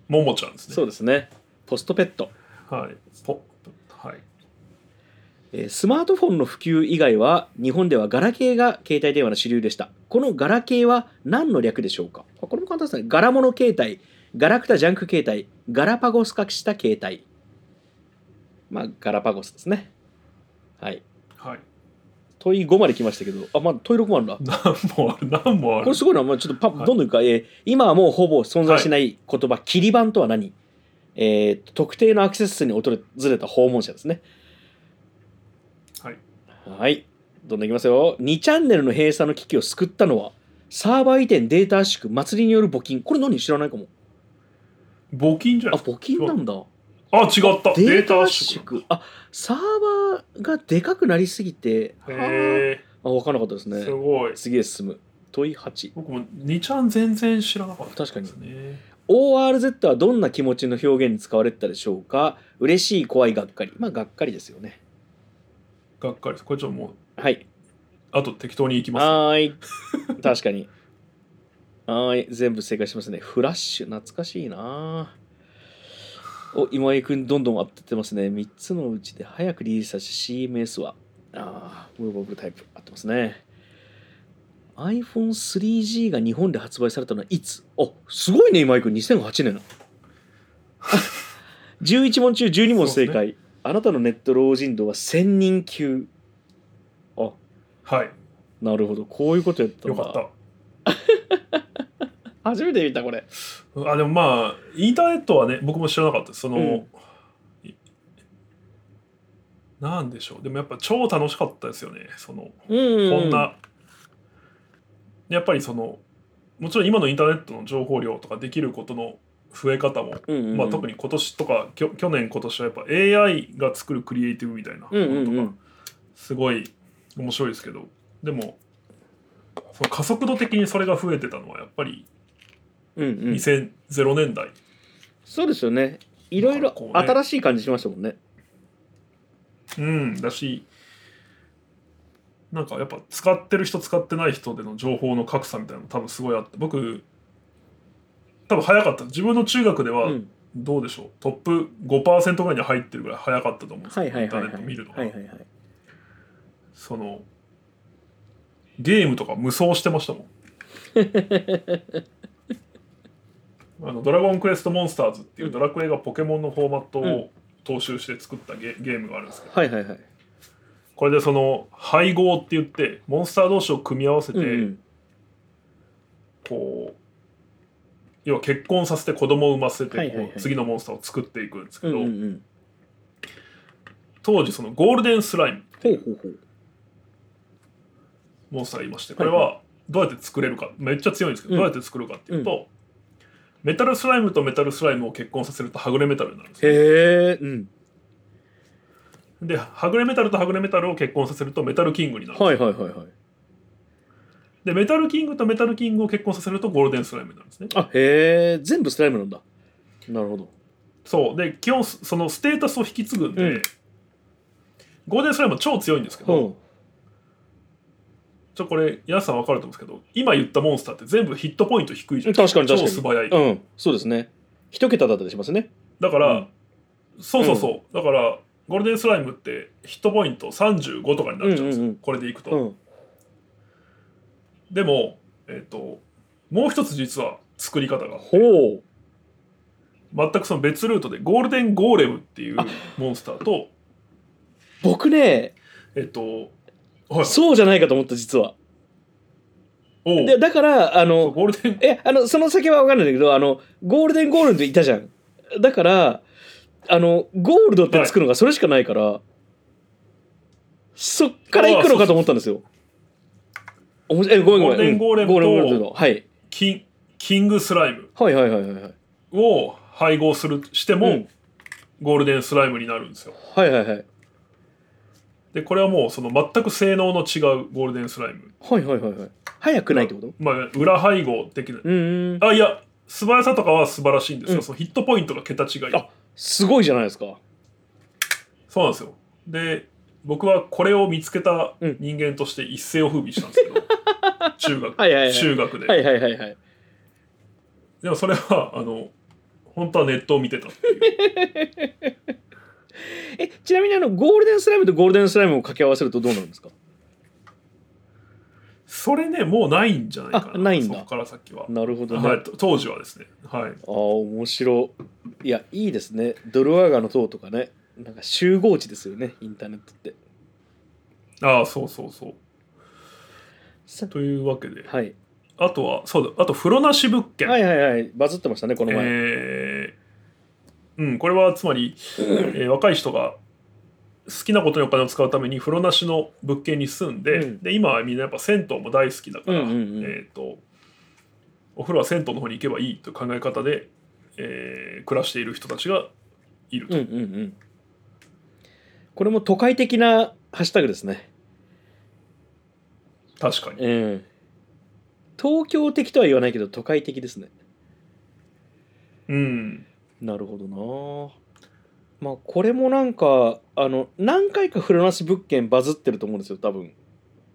ももちゃんですね。そうですねポストペット。はい。ポはい。えースマートフォンの普及以外は日本ではガラケーが携帯電話の主流でした。このガラケーは何の略でしょうか？あこれも簡単ですね。ガラモノ携帯ガラクタジャンク携帯ガラパゴス化した携帯。まあガラパゴスですね。はい。はい。問い5まで来ましたけどあまあ問い6もあるんだ何もある何もある。これすごいな、まあ、ちょっとパはい。どんどんいくか、えー今はもうほぼ存在しない言葉、切り板とは何？えー特定のアクセス数に訪れた訪問者ですねはいはい。どんどんいきますよ。2チャンネルの閉鎖の危機を救ったのは、サーバー移転データ圧縮、祭りによる募金。これ何知らないかも。あ、募金じゃない募金なんだ。あ違ったデータ圧圧縮縮。あ、サーバーがでかくなりすぎて、はへあ、あ分からなかったですえね。すごい次へ進む。問い8。僕も2ちゃん全然知らなかった確かに ORZ はどんな気持ちの表現に使われてたでしょうか？嬉しい、怖い、がっかり。まあ、がっかりですよね。がっかりですこれちょっともうはい。あと適当にいきますはーい。確かに。はーい。全部正解しますね。フラッシュ、懐かしいなお、今井くんどんどん当ててますね。3つのうちで早くリリースさせ CMS は。ああ、ムーバブルタイプ合ってますね。iPhone3G が日本で発売されたのはいつ？あ、すごいね、今井くん。2008年。11問中12問正解。あなたのネット老人度は1000人級。あ、はいなるほど。こういうことやったんだ。よかった 初めて見たこれ。あでもまあインターネットはね僕も知らなかったその、うんいなんでしょうでもやっぱ超楽しかったですよねそのうんこんな、やっぱりそのもちろん今のインターネットの情報量とかできることの増え方も、うんうんうん。まあ、特に今年とかきょ去年今年はやっぱ AI が作るクリエイティブみたいなもうんうんうん。のとかすごい面白いですけどでもその加速度的にそれが増えてたのはやっぱりうんうん、2000年代、そうですよね。いろいろ新しい感じしましたもんね。うん、だしなんかやっぱ使ってる人使ってない人での情報の格差みたいなのも多分すごいあって僕多分早かった。自分の中学ではうん、どうでしょう、トップ5%ぐらいに入ってるぐらい早かったと思うんですはいインター。ネット見るのが、はいはいはい。そのゲームとか無双してましたもん。あのドラゴンクエストモンスターズっていうドラクエがポケモンのフォーマットうん。を踏襲して作ったゲゲームがあるんですけど。はいはいはい。これでその配合って言ってモンスター同士を組み合わせて、うんうん、こう要は結婚させて子供を産ませて、はいはい次のモンスターを作っていくんですけど、うんうんうん。当時そのゴールデンスライムほうほうほう。モンスターがいましてこれはどうやって作れるかめっちゃ強いんですけど、うんどうやって作るかっていうと、メタルスライムとメタルスライムを結婚させるとはぐれメタルになるんですよへえ、うん。ではぐれメタルとはぐれメタルを結婚させるとメタルキングになるはいはいはいはい。でメタルキングとメタルキングを結婚させるとゴールデンスライムになるんですねあへえ、全部スライムなんだ。なるほど。そうで基本そのステータスを引き継ぐんで、うんゴールデンスライムは超強いんですけど、ほちょこれ皆さん分かると思うんですけど今言ったモンスターって全部ヒットポイント低いじゃう。ん超確かに確かに。素早い、うん、そうですね。一桁だったりしますね。だから、うんそうそうそう、だからゴールデンスライムってヒットポイント35とかになっちゃうんですよ、うんうんうんこれでいくと、うん。でもえっ、ともう一つ実は作り方がほう。全くその別ルートでゴールデンゴーレムっていうモンスターと僕ね、えっ、とはいそうじゃないかと思った、実は。おうで、だから、あの、ゴールデンえ、あの、その先は分かんないんだけど、あの、ゴールデンゴールドいたじゃん。だから、あの、ゴールドってつくのがそれしかないから、そっから行くのかと思ったんですよ。おもしえ、ごめんごめん。ゴールデンゴーレムとうんゴールデンゴールドはい。キンキングスライムはいはいはいはいはい。を配合するしても、うんゴールデンスライムになるんですよはいはいはい。でこれはもうその全く性能の違うゴールデンスライムはいはいはいはい。早くないってこと？まあ裏配合的なうんうん。あいや素早さとかは素晴らしいんですよ、うんそのヒットポイントが桁違いあすごいじゃないですか。そうなんですよ。で僕はこれを見つけたうん。人間として一世を風靡したんですけど、中学。はいはいはい。中学で、はいはいはいはい。でもそれはあの本当はネットを見てたっていう。えちなみにあのゴールデンスライムとゴールデンスライムを掛け合わせるとどうなるんですか？それねもうないんじゃないかな。あないんだ。そこから先は、なるほどね、はい、と当時はですね。はい。ああ面白い。やいいですね。ドルワーガの塔とかね。なんか集合地ですよねインターネットって。ああそうそうそう。さというわけで。はい、あとはそうだ。あと風呂なし物件、はいはいはい。バズってましたねこの前、えーうん、これはつまり、えー若い人が好きなことにお金を使うために風呂なしの物件に住んで,、うん。で今はみんなやっぱ銭湯も大好きだから、うんうんうん。えー、とお風呂は銭湯の方に行けばいいという考え方で、えー暮らしている人たちがいると、うんうんうん。これも都会的なハッシュタグですね。確かに。うん東京的とは言わないけど都会的ですね。うん。なるほどなまあこれもなんかあの何回か風呂なし物件バズってると思うんですよ多分。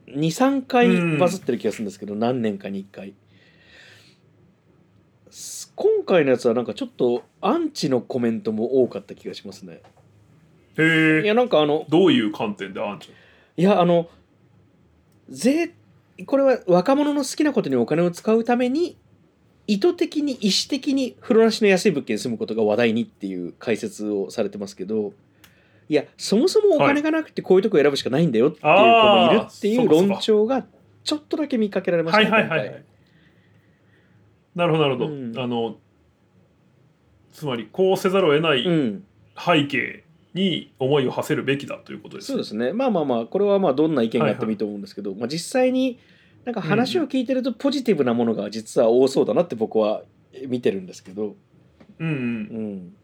23回バズってる気がするんですけど、何年かに1回。す今回のやつはなんかちょっとアンチのコメントも多かった気がしますね。へえ。いやなんかあのどういう観点であんちいやあのぜこれは若者の好きなことにお金を使うために意図的に意思的に風呂なしの安い物件に住むことが話題にっていう解説をされてますけどいやそもそもお金がなくてこういうとこ選ぶしかないんだよっていう子もいるっていう論調がちょっとだけ見かけられましたはいねはいはい。はいなるほどなるほど、うん。あのつまりこうせざるを得ない背景に思いを馳せるべきだということですね。そうですね。まあまあまあこれはまあどんな意見があってもいいと思うんですけど、まあ、実際になんか話を聞いてるとポジティブなものが実は多そうだなって僕は見てるんですけど、うんうん。うん、で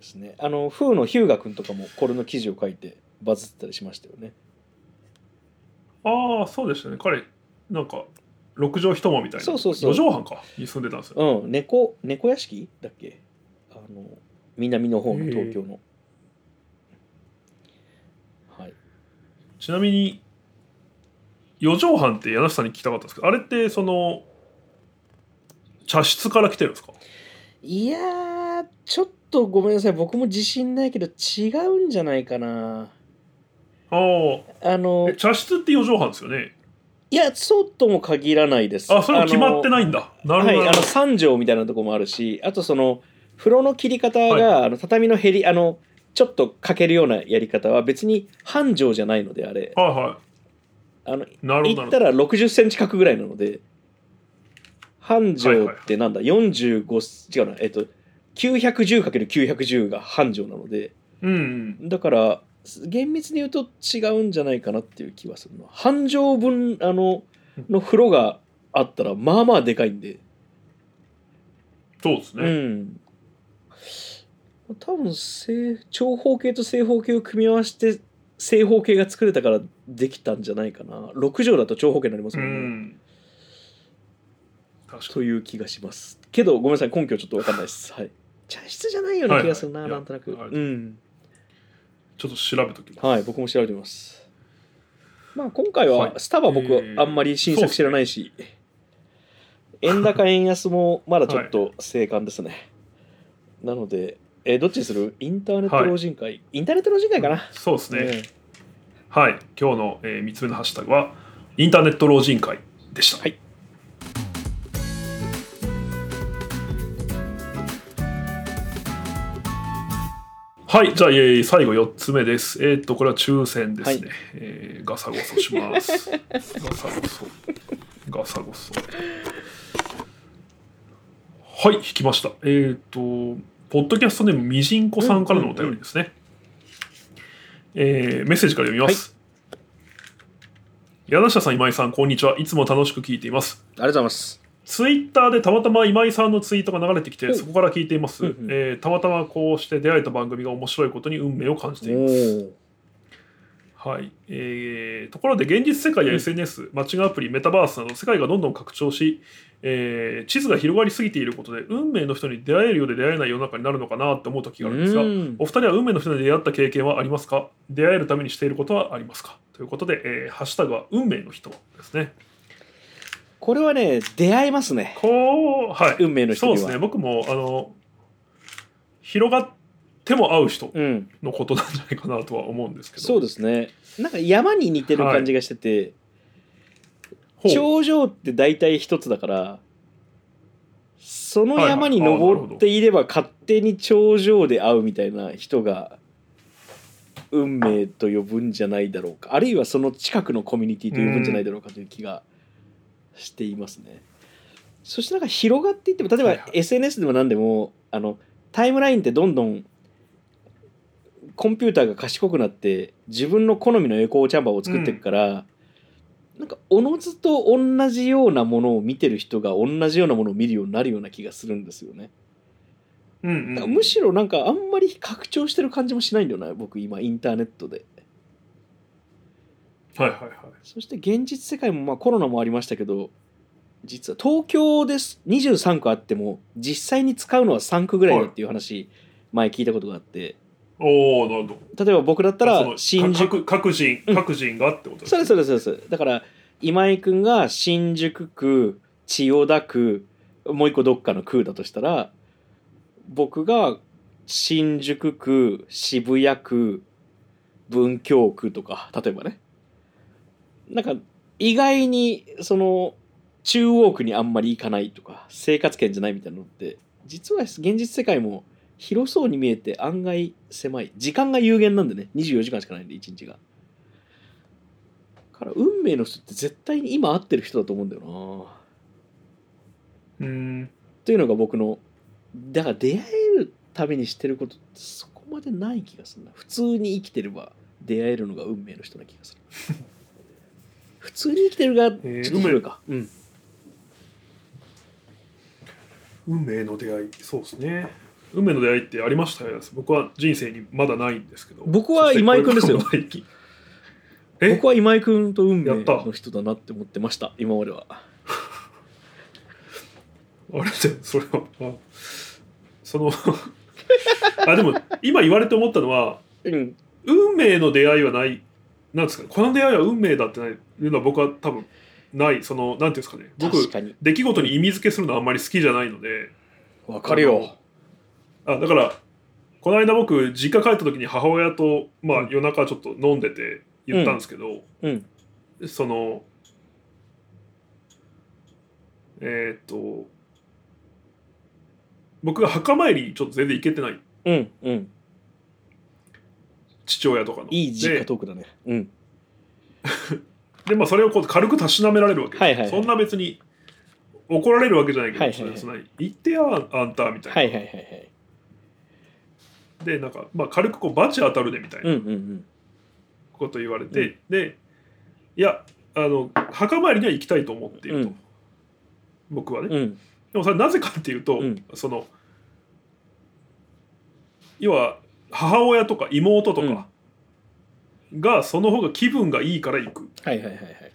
すね。あの、フーのヒューガ君とかもこれの記事を書いてバズってたりしましたよね。ああそうでしたね。彼なんか六畳一間みたいな。そうそうそう。四畳半か。に住んでたんですよ、うん、猫、猫屋敷だっけ？あの、南の方の東京の。はい。ちなみに四畳半って柳下さんに聞きたかったんですけどあれってその茶室から来てるんですか？いやー、ちょっとごめんなさい。僕も自信ないけど違うんじゃないかな。ああのあ、茶室って四畳半ですよね？いや、そうとも限らないです。あそれも決まっていないんだ。なるほど、はい、あのなるほど3畳みたいなとこもあるしあとその風呂の切り方が、あの畳の減りあのちょっとかけるようなやり方は別に半畳じゃないのであれ。はいはあのいなるほどなるほど。言ったら6 0センチ角ぐらいなので半畳ってなんだ、45違うな。えっと 910×910 が半畳なのでうんうん。だから厳密に言うと違うんじゃないかなっていう気はするな。半畳分あのの風呂があったらまあまあでかいんで。そうですね、うん。多分正長方形と正方形を組み合わせて正方形が作れたからできたんじゃないかな。6畳だと長方形になりますうもんね、ん。確かという気がします。けどごめんなさい。根拠ちょっと分かんないです。はい。茶室じゃないような気がするな、はいはいなんとなく、う。ん。ちょっと調べときます。はい僕も調べてみます。まあ今回ははい。スタバ僕えーあんまり新作知らないし、円高円安もまだちょっと 静観ですね、なのでえーどっちにする？インターネット老人会、インターネット老人会かな、そうですね、うんはい。今日の、え3つ目のハッシュタグはインターネット老人会でした。はい。はい。じゃあ、えー最後4つ目です。えーっとこれは抽選ですね、はい。えーガサゴソします。ガサゴソ。ガサゴソ。はい。引きました。えーっとポッドキャストネームみじんこさんからのお便りですね、えーメッセージから読みます、柳下さん今井さんこんにちは。いつも楽しく聞いています。ありがとうございます。ツイッターでたまたま今井さんのツイートが流れてきてうん。そこから聞いています、うんうん。えーたまたまこうして出会えた番組が面白いことに運命を感じていおます、ーはい。えーところで現実世界やうん。SNS、マッチングアプリメタバースなど世界がどんどん拡張し、えー地図が広がりすぎていることで運命の人に出会えるようで出会えない世の中になるのかなって思う時があるんですがうん。お二人は運命の人に出会った経験はありますか？出会えるためにしていることはありますか？ということで、えーハッシュタグは運命の人ですね。これはね出会えますね。こうはい。運命の人そうですね。僕もあの広がっても会う人うん。のことなんじゃないかなとは思うんですけど。そうですね。なんか山に似てる感じがしてて、ほう。頂上って大体一つだからその山に登っていれば勝手に頂上で会うみたいな人が運命と呼ぶんじゃないだろうか。あるいはその近くのコミュニティと呼ぶんじゃないだろうかという気がしていますね。そしてなんか広がっていっても例えばはいはい。SNS でも何でもあのタイムラインってどんどんコンピューターが賢くなって自分の好みのエコーチャンバーを作っていくから、なんかおのずと同じようなものを見てる人が同じようなものを見るようになるような気がするんですよね。うんうん、むしろなんかあんまり拡張してる感じもしないんだよな僕今インターネットで。はいはいはいそして現実世界もまあコロナもありましたけど実は東京です23区あっても実際に使うのは3区ぐらいだっていう話、前聞いたことがあっておおなるほど。例えば僕だったそらの新宿。各各人うん。各人がってことですそうですそうですそうです。だから今井君が新宿区千代田区もう一個どっかの区だとしたら僕が新宿区渋谷区文京区とか例えばね。なんか意外にその中央区にあんまり行かないとか生活圏じゃないみたいなのって実は現実世界も広そうに見えて案外狭い。時間が有限なんでね。24時間しかないんで1日が。から運命の人って絶対に今会ってる人だと思うんだよな。うん。というのが僕のだから出会えるためにしてることってそこまでない気がするな。普通に生きてれば出会えるのが運命の人な気がする。普通に生きてるがちょっとか、うん。運命の出会い。そうですね運命の出会いってありましたよ。僕は人生にまだないんですけど。僕は今井君ですよ。僕は今井君と運命の人だなって思ってました今までは。あれ？で それはあそのあでも今言われて思ったのはうん。運命の出会いはないなんですか？ねこの出会いは運命だってないいうのは僕は多分ない。そのなんていうんですかね。僕出来事に意味付けするのはあんまり好きじゃないので。わかるよあだからこの間僕実家帰った時に母親と、まあうん、夜中ちょっと飲んでて言ったんですけど、うん。そのえーっと僕が墓参りにちょっと全然行けてないうん。うん。父親とかの。いい実家でトークだね。うん。で、まあ、それをこう軽くたしなめられるわけはいはいはい。そんな別に怒られるわけじゃないけど、はいはいはい。そんな言ってやあんたみたいな、はいはいはいはいでなんか、まあ、軽くこうバチ当たるでみたいなうんうんうん。こと言われて、でいやあの墓参りには行きたいと思っていると、うん。僕はね、うん。でもそれなぜかっていうと、うん。その要は母親とか妹とかがその方が気分がいいから行く。はいはいはいはい。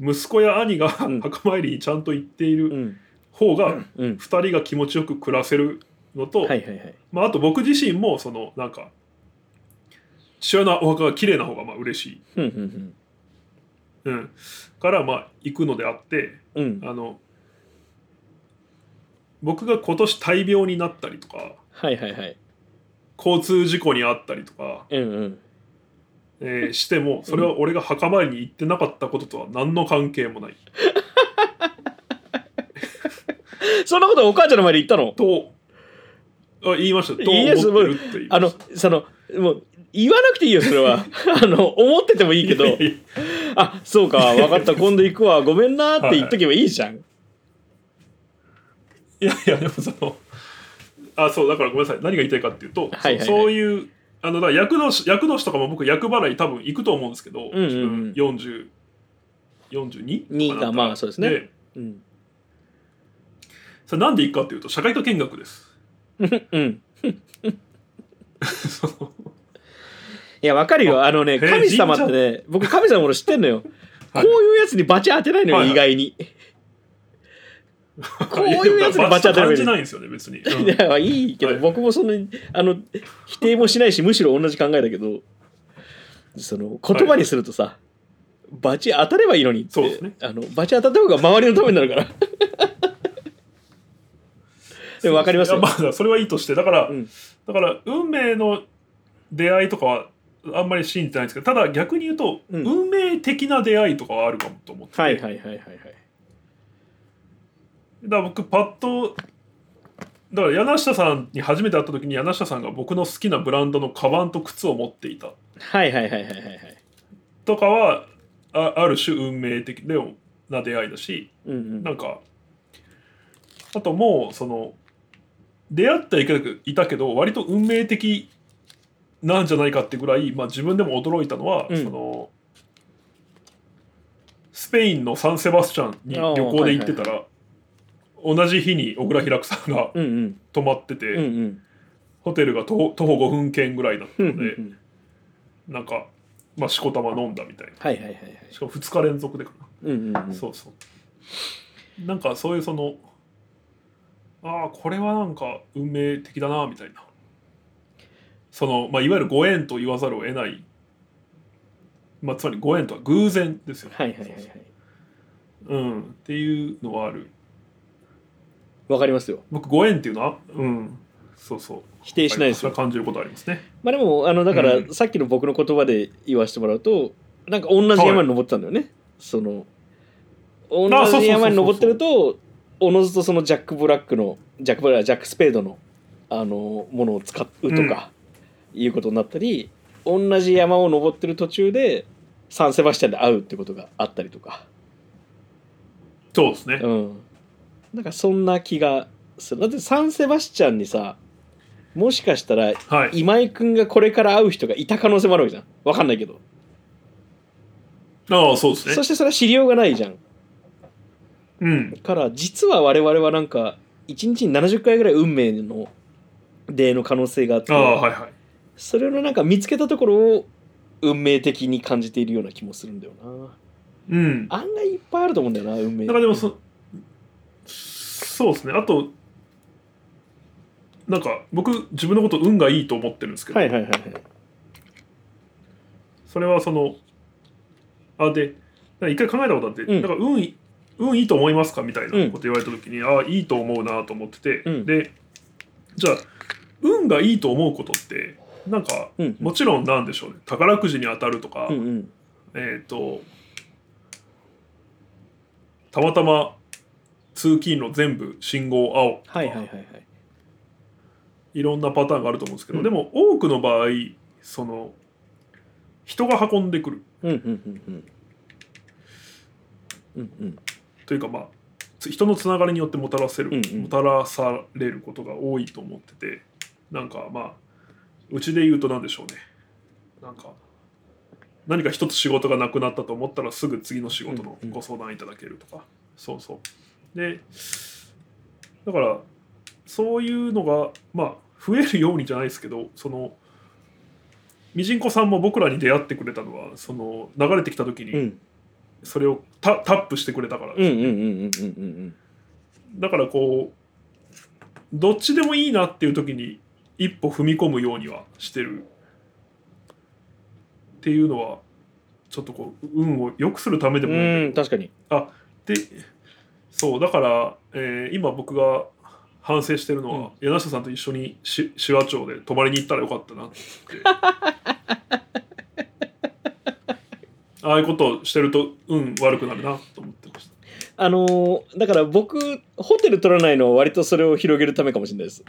息子や兄がうん。墓参りにちゃんと行っていうるん。方がうん。2人が気持ちよく暮らせるのと、はいはいはい。まあ、あと僕自身もそのなんか父親のお墓が綺麗な方がまあ嬉しい、うんうんうん、からまあ行くのであってうん。うんあの僕が今年大病になったりとかはいはいはい。交通事故に遭ったりとか、うんうん。えーしてもそれは俺が墓参りに行ってなかったこととは何の関係もない。そんなことお母ちゃんの前で言ったの？とあ言いました。といいです思ってるって言いまあのそのもう言わなくていいよそれは。あの思っててもいいけど。あそうか分かった。今度行くわ。ごめんなって言っとけばいいじゃん、い。やいやでもそのあそうだからごめんなさい。何が言いたいかっていうと、はいはいはい。そそういうあのだから役年役年とかも僕役払い多分行くと思うんですけど、うんうんうん。自分40 42? にとかまあそうですね。うん。それなんで行くかっていうと社会科見学ですう んいやわかるよ。あのね神様ってね僕神様のこと知ってんのよ、はい。こういうやつにバチ当てないのよ、はいはい。意外に。こういうやつにバチ当てない感じないんですよね別に、うん。いやいいけど、はい。僕もそのあの否定もしないしむしろ同じ考えだけどその言葉にするとさ、バチ当たればいいのにってそうですね。あのバチ当たった方が周りのためになるからでも分かりますよ。まあそれはいいとして。だから、うん。だから運命の出会いとかはあんまり信じてないんですけどただ逆に言うと、うん。運命的な出会いとかはあるかもと思ってて、はいはいはいはいはい。だから僕パッとだから柳下さんに初めて会った時に柳下さんが僕の好きなブランドのカバンと靴を持っていた。はいはいはいはいはいはい。とかはあある種運命的な出会いだしうんうん。なんかあともうその出会ってはいたけど割と運命的なんじゃないかってぐらい、まあ、自分でも驚いたのは、うん。そのスペインのサンセバスチャンに旅行で行ってたら、同じ日に小倉平久さんがうんうん。泊まってて、うんうん。ホテルが徒歩徒歩5分圏ぐらいだったうんうんので、なんか、まあ、しこたま飲んだみたいな。はいはいはいはい。しかも2日連続でかな。うんうんうん。そうそう。なんかそういうそのああこれはなんか運命的だなみたいな。その、まあ、いわゆるご縁と言わざるを得ない、まあ、つまりご縁とは偶然ですよ。ね、はいはいはいはい。うん、っていうのはある。わかりますよ。僕ご縁っていうのはうん。そうそう。否定しないですよ。感じることありますね。まあでもあのだから、うん。さっきの僕の言葉で言わせてもらうとなんか同じ山に登ってたんだよね、その同あそうそうそうそうじ山に登ってるとおのずとそのジャック・ブラックのジャック・ブラックジャック・スペードのあのものを使うとか、いうことになったり同じ山を登ってる途中でサンセバスチャンで会うってことがあったりとか。そうですね。うん。なんかそんな気がする。だってサンセバスチャンにさもしかしたらはい。今井君がこれから会う人がいた可能性もあるわけじゃん。わかんないけど、ああそうですね。そしてそれは知りようがないじゃんうん。から実は我々はなんか1日に70回ぐらい運命の出会いの可能性があってはいはい。それのなんか見つけたところを運命的に感じているような気もするんだよな。うん。案外いっぱいあると思うんだよな運命なんかでもそそうですね。あとなんか僕自分のこと運がいいと思ってるんですけど、はいはいはいはい。それはそのあで一回考えたことあって、うん。なんか運い運いいと思いますか？みたいなこと言われた時に、ああいいと思うなと思ってて、うん。でじゃあ運がいいと思うことってなんか、うんもちろんなんでしょうね。宝くじに当たるとか、うんうん。えっ、とたまたま通勤路全部信号青とかはいはいはいはい。いろんなパターンがあると思うんですけど、うん。でも多くの場合その人が運んでくる。うんうんうんうん。うんうんというかまあつ人のつながりによってもたらせる、うんうん。もたらされることが多いと思っててなんかまあうちで言うと何でしょうね。なんか何か一つ仕事がなくなったと思ったらすぐ次の仕事のうんうん。ご相談いただけるとか、そうそう。でだからそういうのがまあ増えるようにじゃないですけどそのミジンコさんも僕らに出会ってくれたのはその流れてきた時にうん。それをタタップしてくれたから。だからこうどっちでもいいなっていう時に一歩踏み込むようにはしてるっていうのはちょっとこう運を良くするためでもないうん確かに。でそうだから、えー今僕が反省してるのは、柳下さんと一緒にし手話町で泊まりに行ったらよかったなってああいうことをしてると運悪くなるなと思ってました。あのーだから僕ホテル取らないのは割とそれを広げるためかもしれないです、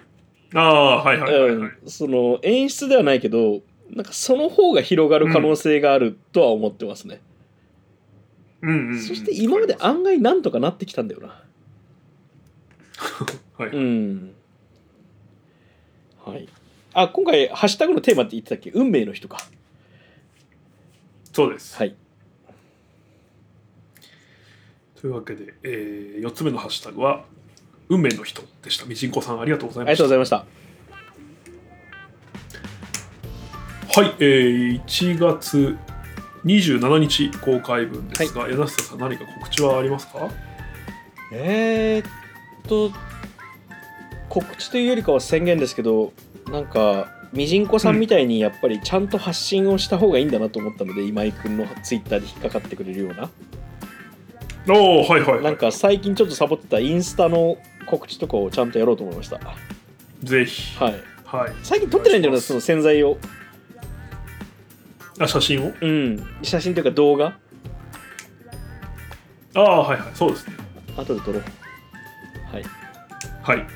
ああはいはいはいはい、うん、その演出ではないけどなんかその方が広がる可能性があるとは思ってますね、うんうんうん。そして今まで案外なんとかなってきたんだよな。はい、うん。はい。あ今回ハッシュタグのテーマって言ってたっけ？運命の人か。そうです、はいというわけで、え4つ目のハッシュタグは「運命の人」でした。みじんこさんありがとうございありがましたとうございました。はい、えー、1月27日公開分ですが、柳下さん何か告知はありますか？えー、っと告知というよりかは宣言ですけどなんかみじんこさんみたいにやっぱりちゃんと発信をした方がいいんだなと思ったので、今井君のツイッターで引っかかってくれるようなおおはいはい、はい、なんか最近ちょっとサボってたインスタの告知とかをちゃんとやろうと思いました。はぜひ。い。はい。最近撮ってないんだよなその洗剤を。あ写真を？うん。写真というか動画？ああはいはい。そうですね。後で撮ろう。はい。はい。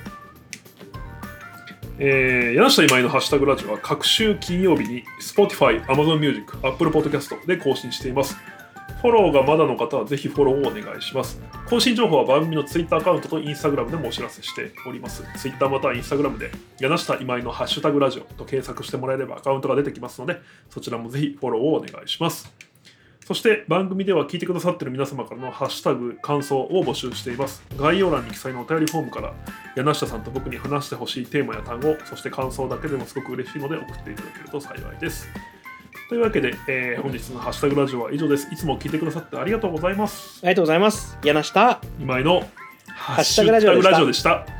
えー、柳下今井のハッシュタグラジオは各週金曜日に Spotify、Amazon Music、Apple Podcast で更新しています。フォローがまだの方はぜひフォローをお願いします。更新情報は番組の Twitter アカウントと Instagram でもお知らせしております。Twitter または Instagram で柳下今井のハッシュタグラジオと検索してもらえればアカウントが出てきますので、そちらもぜひフォローをお願いします。そして番組では聞いてくださっている皆様からのハッシュタグ、感想を募集しています。概要欄に記載のお便りフォームから柳下さんと僕に話してほしいテーマや単語、そして感想だけでもすごく嬉しいので送っていただけると幸いです。というわけで、えー本日のハッシュタグラジオは以上です。いつも聞いてくださってありがとうございます。ありがとうございます柳下今井のハッシュタグラジオでした。